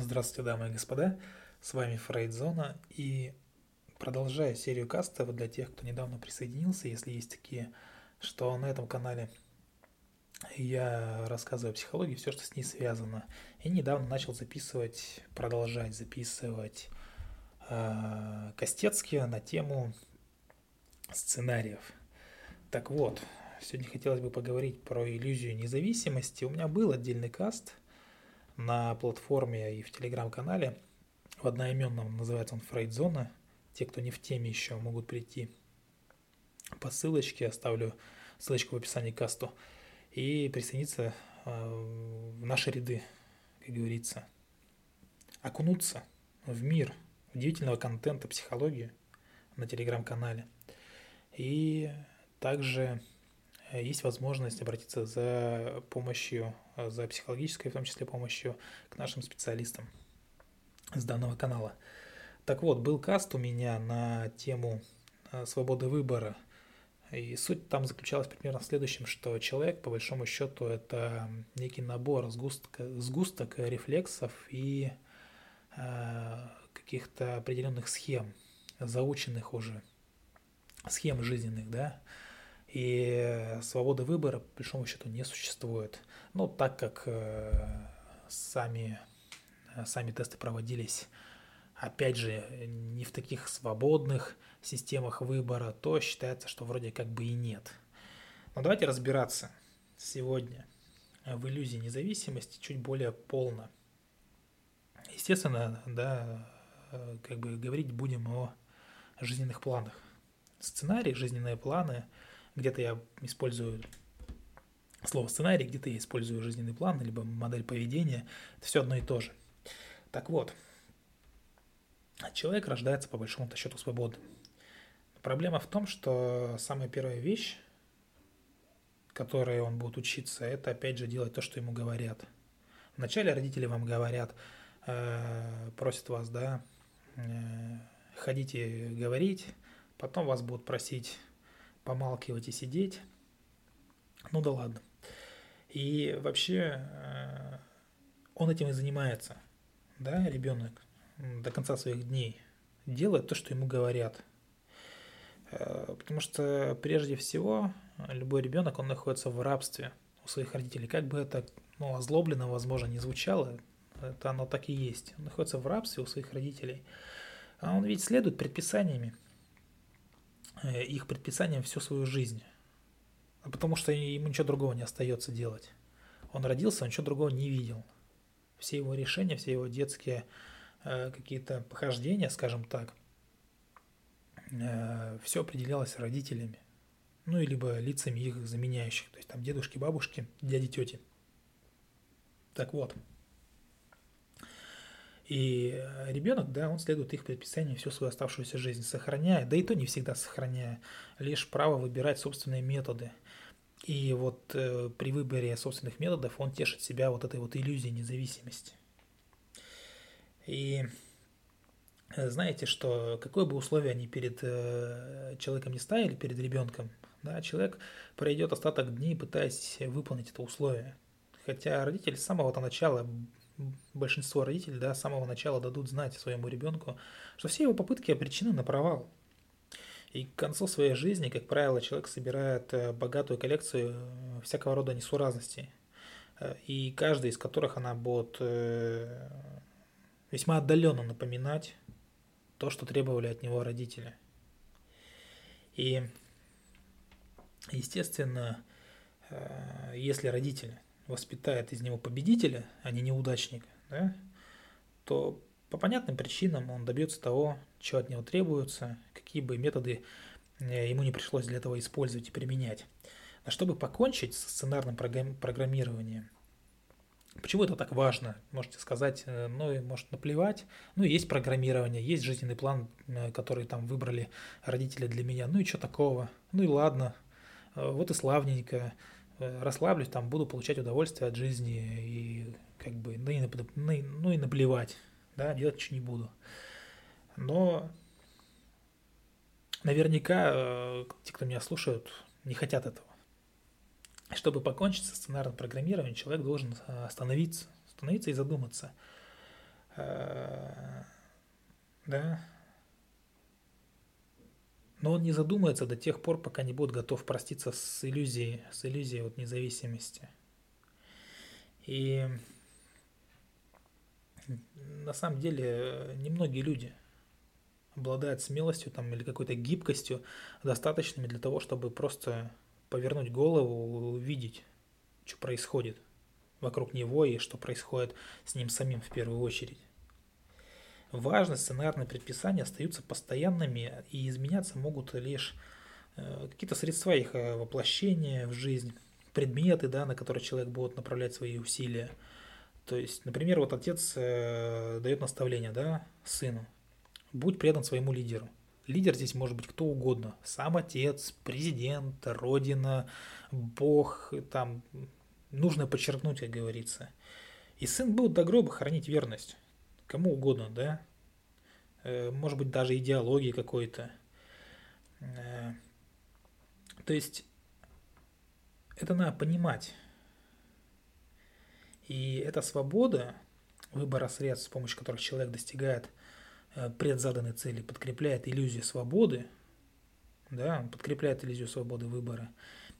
Здравствуйте, дамы и господа, с вами Фрейдзона и продолжая серию кастов для тех, кто недавно присоединился, если есть такие, что на этом канале я рассказываю о психологии, все, что с ней связано. И недавно начал записывать, продолжать записывать э, Костецкие на тему сценариев. Так вот, сегодня хотелось бы поговорить про иллюзию независимости. У меня был отдельный каст – на платформе и в телеграм-канале. В одноименном называется он Фрейдзона. Те, кто не в теме еще, могут прийти по ссылочке, оставлю ссылочку в описании к касту, и присоединиться э, в наши ряды, как говорится. Окунуться в мир удивительного контента психологии на телеграм-канале. И также есть возможность обратиться за помощью, э, за психологической в том числе помощью к нашим специалистам с данного канала. Так вот, был каст у меня на тему э, свободы выбора. И суть там заключалась примерно в следующем, что человек, по большому счету, это некий набор сгустка, сгусток рефлексов и э, каких-то определенных схем, заученных уже, схем жизненных, да, и свободы выбора, по большому счету, не существует. Ну, так как э, сами, сами тесты проводились, опять же, не в таких свободных системах выбора, то считается, что вроде как бы и нет. Но давайте разбираться сегодня в иллюзии независимости чуть более полно. Естественно, да, э, как бы говорить будем о жизненных планах. Сценарий, жизненные планы – где-то я использую слово сценарий, где-то я использую жизненный план, либо модель поведения. Это все одно и то же. Так вот, человек рождается по большому счету свободным. Проблема в том, что самая первая вещь, которой он будет учиться, это опять же делать то, что ему говорят. Вначале родители вам говорят, э, просят вас, да, э, ходите говорить, потом вас будут просить помалкивать и сидеть. Ну да ладно. И вообще э, он этим и занимается, да, ребенок до конца своих дней делает то, что ему говорят. Э, потому что прежде всего любой ребенок, он находится в рабстве у своих родителей. Как бы это ну, озлобленно, возможно, не звучало, это оно так и есть. Он находится в рабстве у своих родителей. А он ведь следует предписаниями. Э, их предписаниям всю свою жизнь. Потому что ему ничего другого не остается делать. Он родился, он ничего другого не видел. Все его решения, все его детские э, какие-то похождения, скажем так, э, все определялось родителями. Ну, и либо лицами их заменяющих. То есть там дедушки, бабушки, дяди, тети. Так вот. И э, ребенок, да, он следует их предписаниям всю свою оставшуюся жизнь, сохраняя, да и то не всегда сохраняя, лишь право выбирать собственные методы. И вот э, при выборе собственных методов он тешит себя вот этой вот иллюзией независимости. И э, знаете, что какое бы условие они перед э, человеком не ставили, перед ребенком, да, человек пройдет остаток дней, пытаясь выполнить это условие. Хотя родители с самого начала большинство родителей да, с самого начала дадут знать своему ребенку, что все его попытки обречены на провал. И к концу своей жизни, как правило, человек собирает э, богатую коллекцию э, всякого рода несуразностей, э, и каждая из которых она будет весьма отдаленно напоминать то, что требовали от него родители. И, естественно, если родитель воспитает из него победителя, а не неудачника, да, то по понятным причинам он добьется того, что от него требуется, какие бы методы э, ему не пришлось для этого использовать и применять. А чтобы покончить с сценарным программированием, Почему это так важно? Можете сказать, э, ну и может наплевать. Ну, есть программирование, есть жизненный план, э, который там выбрали родители для меня. Ну и что такого? Ну и ладно. Вот и славненько. Э, расслаблюсь, там буду получать удовольствие от жизни и как бы, ну и, ну и наплевать, да, делать ничего не буду. Но наверняка э, те, кто меня слушают, не хотят этого. Чтобы покончить со сценарным программированием, человек должен э, остановиться, остановиться и задуматься. да, но он не задумается до тех пор, пока не будет готов проститься с иллюзией, с иллюзией вот независимости. И на самом деле немногие люди обладают смелостью там, или какой-то гибкостью, достаточными для того, чтобы просто повернуть голову, увидеть, что происходит вокруг него и что происходит с ним самим в первую очередь. Важные сценарные предписания остаются постоянными и изменяться могут лишь э, какие-то средства их э, воплощения в жизнь, предметы, да, на которые человек будет направлять свои усилия. То есть, например, вот отец э, дает наставление да, сыну, будь предан своему лидеру. Лидер здесь может быть кто угодно. Сам отец, президент, родина, бог, там, нужно подчеркнуть, как говорится. И сын будет до гроба хранить верность кому угодно, да, э, может быть, даже идеологии какой-то. Э, то есть это надо понимать. И эта свобода выбора средств, с помощью которых человек достигает э, предзаданной цели, подкрепляет иллюзию свободы, да, подкрепляет иллюзию свободы выбора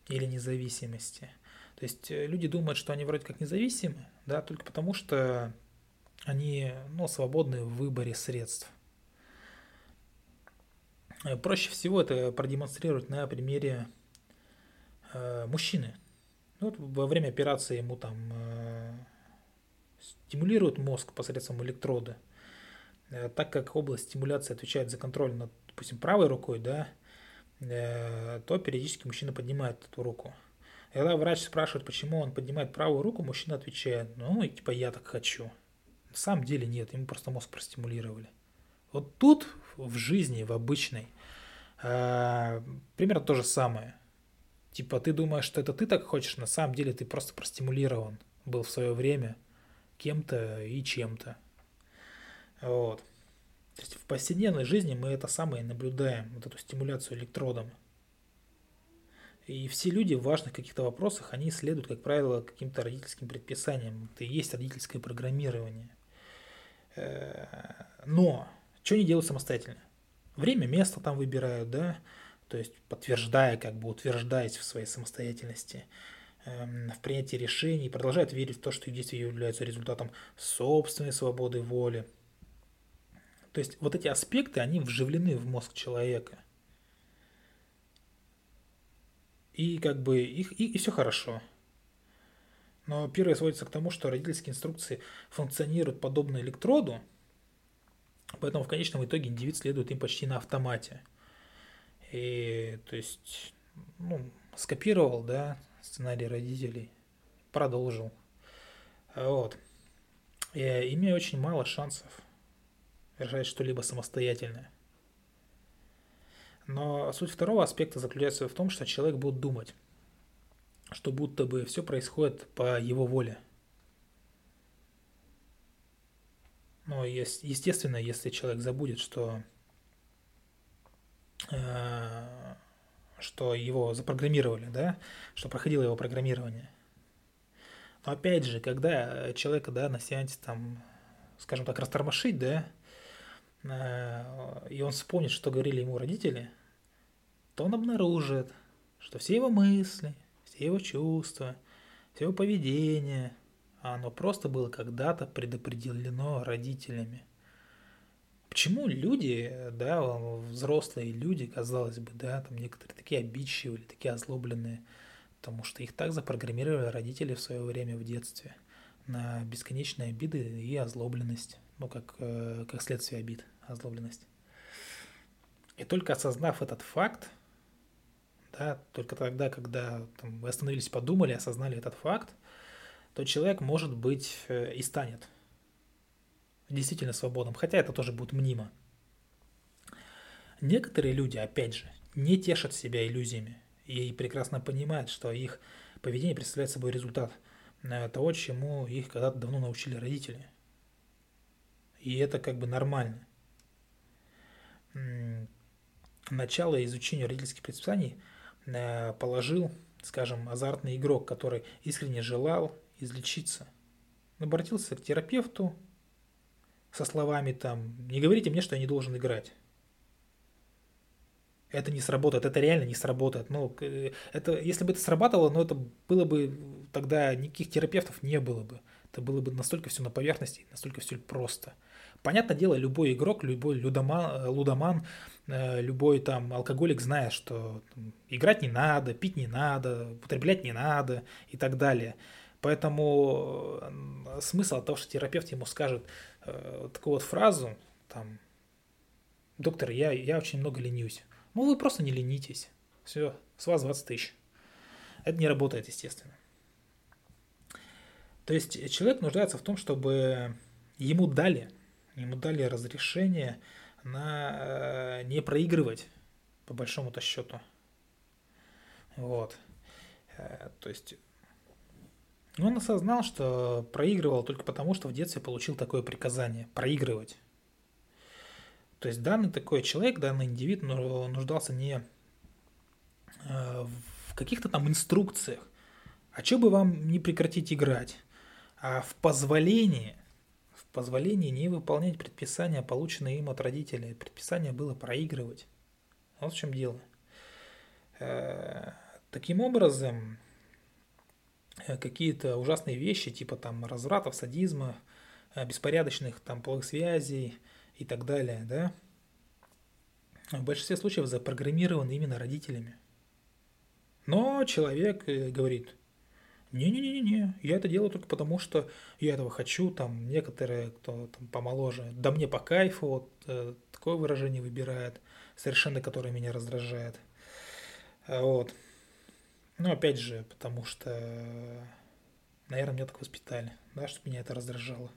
или независимости. То есть люди думают, что они вроде как независимы, да, только потому что они ну, свободны в выборе средств. Э, проще всего это продемонстрировать на примере э, мужчины. Вот во время операции ему там э, стимулируют мозг посредством электрода. Э, так как область стимуляции отвечает за контроль над, допустим, правой рукой, да, э, то периодически мужчина поднимает эту руку. Когда врач спрашивает, почему он поднимает правую руку, мужчина отвечает, ну, типа, я так хочу. На самом деле нет, ему просто мозг простимулировали. Вот тут в жизни, в обычной, э, примерно то же самое. Типа ты думаешь, что это ты так хочешь, на самом деле ты просто простимулирован был в свое время кем-то и чем-то. Вот. То есть в повседневной жизни мы это самое наблюдаем, вот эту стимуляцию электродом. И все люди в важных каких-то вопросах, они следуют, как правило, каким-то родительским предписаниям. Это и есть родительское программирование. Э, но что они делают самостоятельно? Время, место там выбирают, да, то есть подтверждая, как бы утверждаясь в своей самостоятельности, эм, в принятии решений, продолжают верить в то, что их действия являются результатом собственной свободы воли. То есть вот эти аспекты, они вживлены в мозг человека. И как бы их, и, и все хорошо. Но первое сводится к тому, что родительские инструкции функционируют подобно электроду, поэтому в конечном итоге индивид следует им почти на автомате. И то есть, ну, скопировал, да, сценарий родителей, продолжил. Вот. И, имея очень мало шансов решать что-либо самостоятельно. Но суть второго аспекта заключается в том, что человек будет думать что будто бы все происходит по его воле. Но естественно, если человек забудет, что, э, что его запрограммировали, да, что проходило его программирование. Но опять же, когда человека, да, на сеансе там, скажем так, растормошить, да, э, и он вспомнит, что говорили ему родители, то он обнаружит, что все его мысли, все его чувства, все его поведение, а оно просто было когда-то предопределено родителями. Почему люди, да, взрослые люди, казалось бы, да, там некоторые такие обидчивые такие озлобленные, потому что их так запрограммировали родители в свое время в детстве на бесконечные обиды и озлобленность, ну, как, э, как следствие обид, озлобленность. И только осознав этот факт, да, только тогда, когда там, вы остановились, подумали, осознали этот факт, то человек, может быть, э, и станет действительно свободным, хотя это тоже будет мнимо. Некоторые люди, опять же, не тешат себя иллюзиями и прекрасно понимают, что их поведение представляет собой результат э, того, чему их когда-то давно научили родители. И это как бы нормально. Начало изучения родительских предписаний – положил, скажем, азартный игрок, который искренне желал излечиться. Обратился к терапевту, со словами там «не говорите мне, что я не должен играть». Это не сработает, это реально не сработает. Ну, это, если бы это срабатывало, ну, это было бы, тогда никаких терапевтов не было бы. Это было бы настолько все на поверхности, настолько все просто. Понятное дело, любой игрок, любой людоман, э, лудоман, э, любой там алкоголик знает, что играть не надо, пить не надо, употреблять не надо и так далее. Поэтому э, смысл того, что терапевт ему скажет э, такую вот фразу, там, доктор, я, я очень много ленюсь. Ну, вы просто не ленитесь. Все, с вас 20 тысяч. Это не работает, естественно. То есть человек нуждается в том, чтобы ему дали, ему дали разрешение на э, не проигрывать, по большому-то счету. Вот. То есть он осознал, что проигрывал только потому, что в детстве получил такое приказание – проигрывать. То есть данный такой человек, данный индивид нуждался не э, в каких-то там инструкциях, а что бы вам не прекратить играть, а в позволении, позволении не выполнять предписания, полученные им от родителей. Предписание было проигрывать. Вот в чем дело. Э, таким образом, Э, какие-то ужасные вещи, типа там развратов, садизма, э, беспорядочных там половых связей и так далее, да, в большинстве случаев запрограммированы именно родителями. Но человек говорит, не-не-не-не, я это делаю только потому, что я этого хочу, там некоторые, кто там помоложе, да мне по кайфу, вот э, такое выражение выбирает, совершенно которое меня раздражает. Вот. Ну, опять же, потому что, наверное, меня так воспитали, да, чтобы меня это раздражало.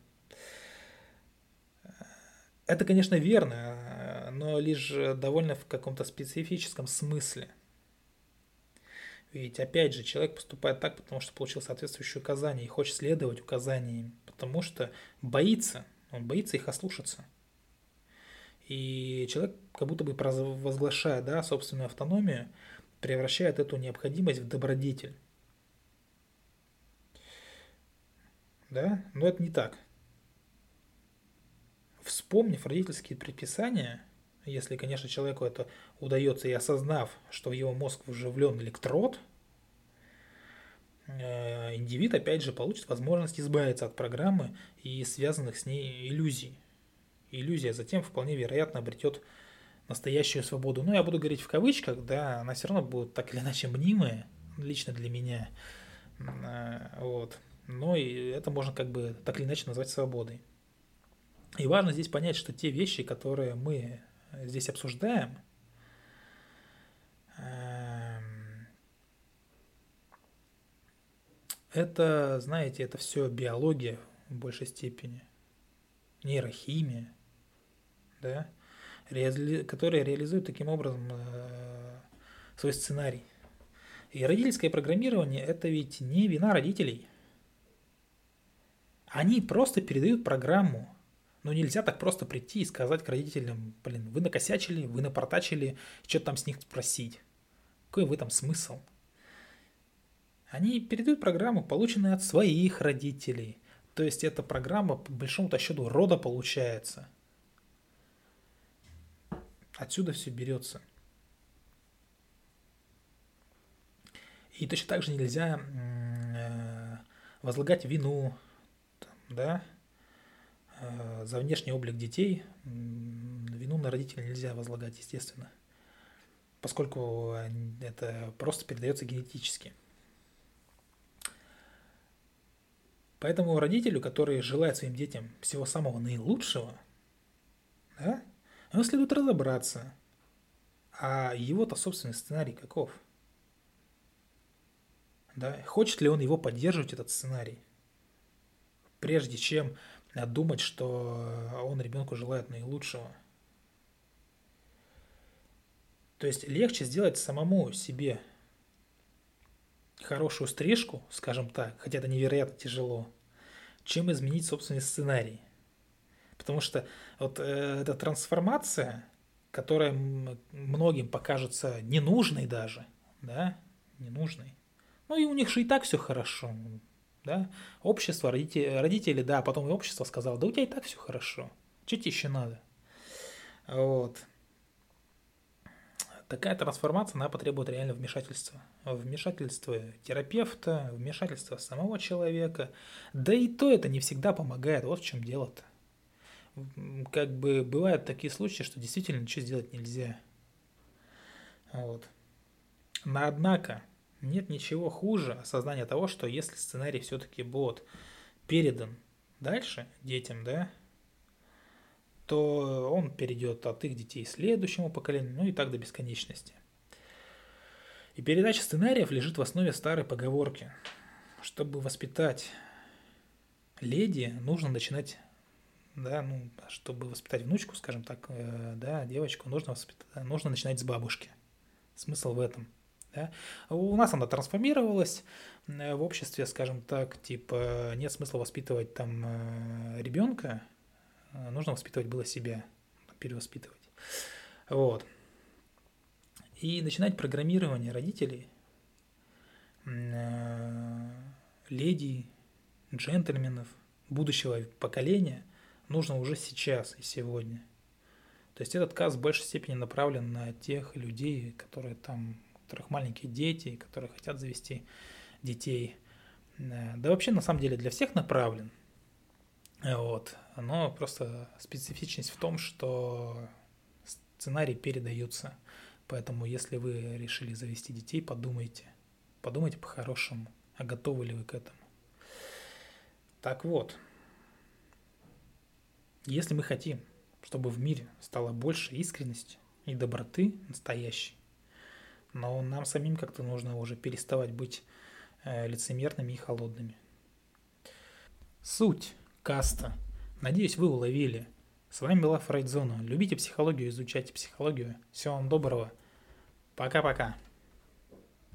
Это, конечно, верно, но лишь довольно в каком-то специфическом смысле. Ведь, опять же, человек поступает так, потому что получил соответствующие указания и хочет следовать указаниям, потому что боится, он боится их ослушаться. И человек, как будто бы возглашая да, собственную автономию, превращает эту необходимость в добродетель. Да? Но это не так. Вспомнив родительские предписания, если, конечно, человеку это удается и осознав, что в его мозг вживлен электрод, э, индивид опять же получит возможность избавиться от программы и связанных с ней иллюзий. Иллюзия затем вполне вероятно обретет настоящую свободу. Ну, я буду говорить в кавычках, да, она все равно будет так или иначе мнимая, лично для меня. А, вот. Но и это можно как бы так или иначе назвать свободой. И важно здесь понять, что те вещи, которые мы здесь обсуждаем, эм, это, знаете, это все биология в большей степени, нейрохимия, да, реали... которые реализуют таким образом э, свой сценарий. И родительское программирование – это ведь не вина родителей. Они просто передают программу. Но нельзя так просто прийти и сказать к родителям, блин, вы накосячили, вы напортачили, что-то там с них спросить. Какой в этом смысл? Они передают программу, полученную от своих родителей. То есть эта программа, по большому-то счету, рода получается – Отсюда все берется. И точно так же нельзя э, возлагать вину да, за внешний облик детей. Вину на родителей нельзя возлагать, естественно, поскольку это просто передается генетически. Поэтому родителю, который желает своим детям всего самого наилучшего, да, ему следует разобраться, а его-то собственный сценарий каков? Да? Хочет ли он его поддерживать, этот сценарий? Прежде чем думать, что он ребенку желает наилучшего. То есть легче сделать самому себе хорошую стрижку, скажем так, хотя это невероятно тяжело, чем изменить собственный сценарий. Потому что вот э, эта трансформация, которая многим покажется ненужной даже, да, ненужной. Ну и у них же и так все хорошо, да. Общество, родители, родители, да, потом и общество сказало, да у тебя и так все хорошо. Что тебе еще надо? Вот. Такая трансформация, она потребует реально вмешательства. Вмешательства терапевта, вмешательства самого человека. Да и то это не всегда помогает. Вот в чем дело-то. Как бы бывают такие случаи, что действительно ничего сделать нельзя. Вот. Но однако нет ничего хуже осознания того, что если сценарий все-таки будет передан дальше детям, да, то он перейдет от их детей следующему поколению, ну и так до бесконечности. И передача сценариев лежит в основе старой поговорки. Чтобы воспитать леди, нужно начинать, да, ну, чтобы воспитать внучку, скажем так, э, да, девочку, нужно, воспитать, нужно начинать с бабушки. Смысл в этом. Да? У нас она трансформировалась э, в обществе, скажем так, типа нет смысла воспитывать там э, ребенка, Э, нужно воспитывать было себя, перевоспитывать. Вот. И начинать программирование родителей, леди, джентльменов, будущего поколения нужно уже сейчас и сегодня. То есть этот каз в большей степени направлен на тех людей, которые там, которых маленькие дети, которые хотят завести детей. Э, да вообще на самом деле для всех направлен – вот. Но просто специфичность в том, что сценарии передаются. Поэтому, если вы решили завести детей, подумайте. Подумайте по-хорошему, а готовы ли вы к этому. Так вот, если мы хотим, чтобы в мире стало больше искренности и доброты настоящей, но нам самим как-то нужно уже переставать быть э, лицемерными и холодными. Суть каста. Надеюсь, вы уловили. С вами была Фрейдзона. Любите психологию, изучайте психологию. Всего вам доброго. Пока-пока.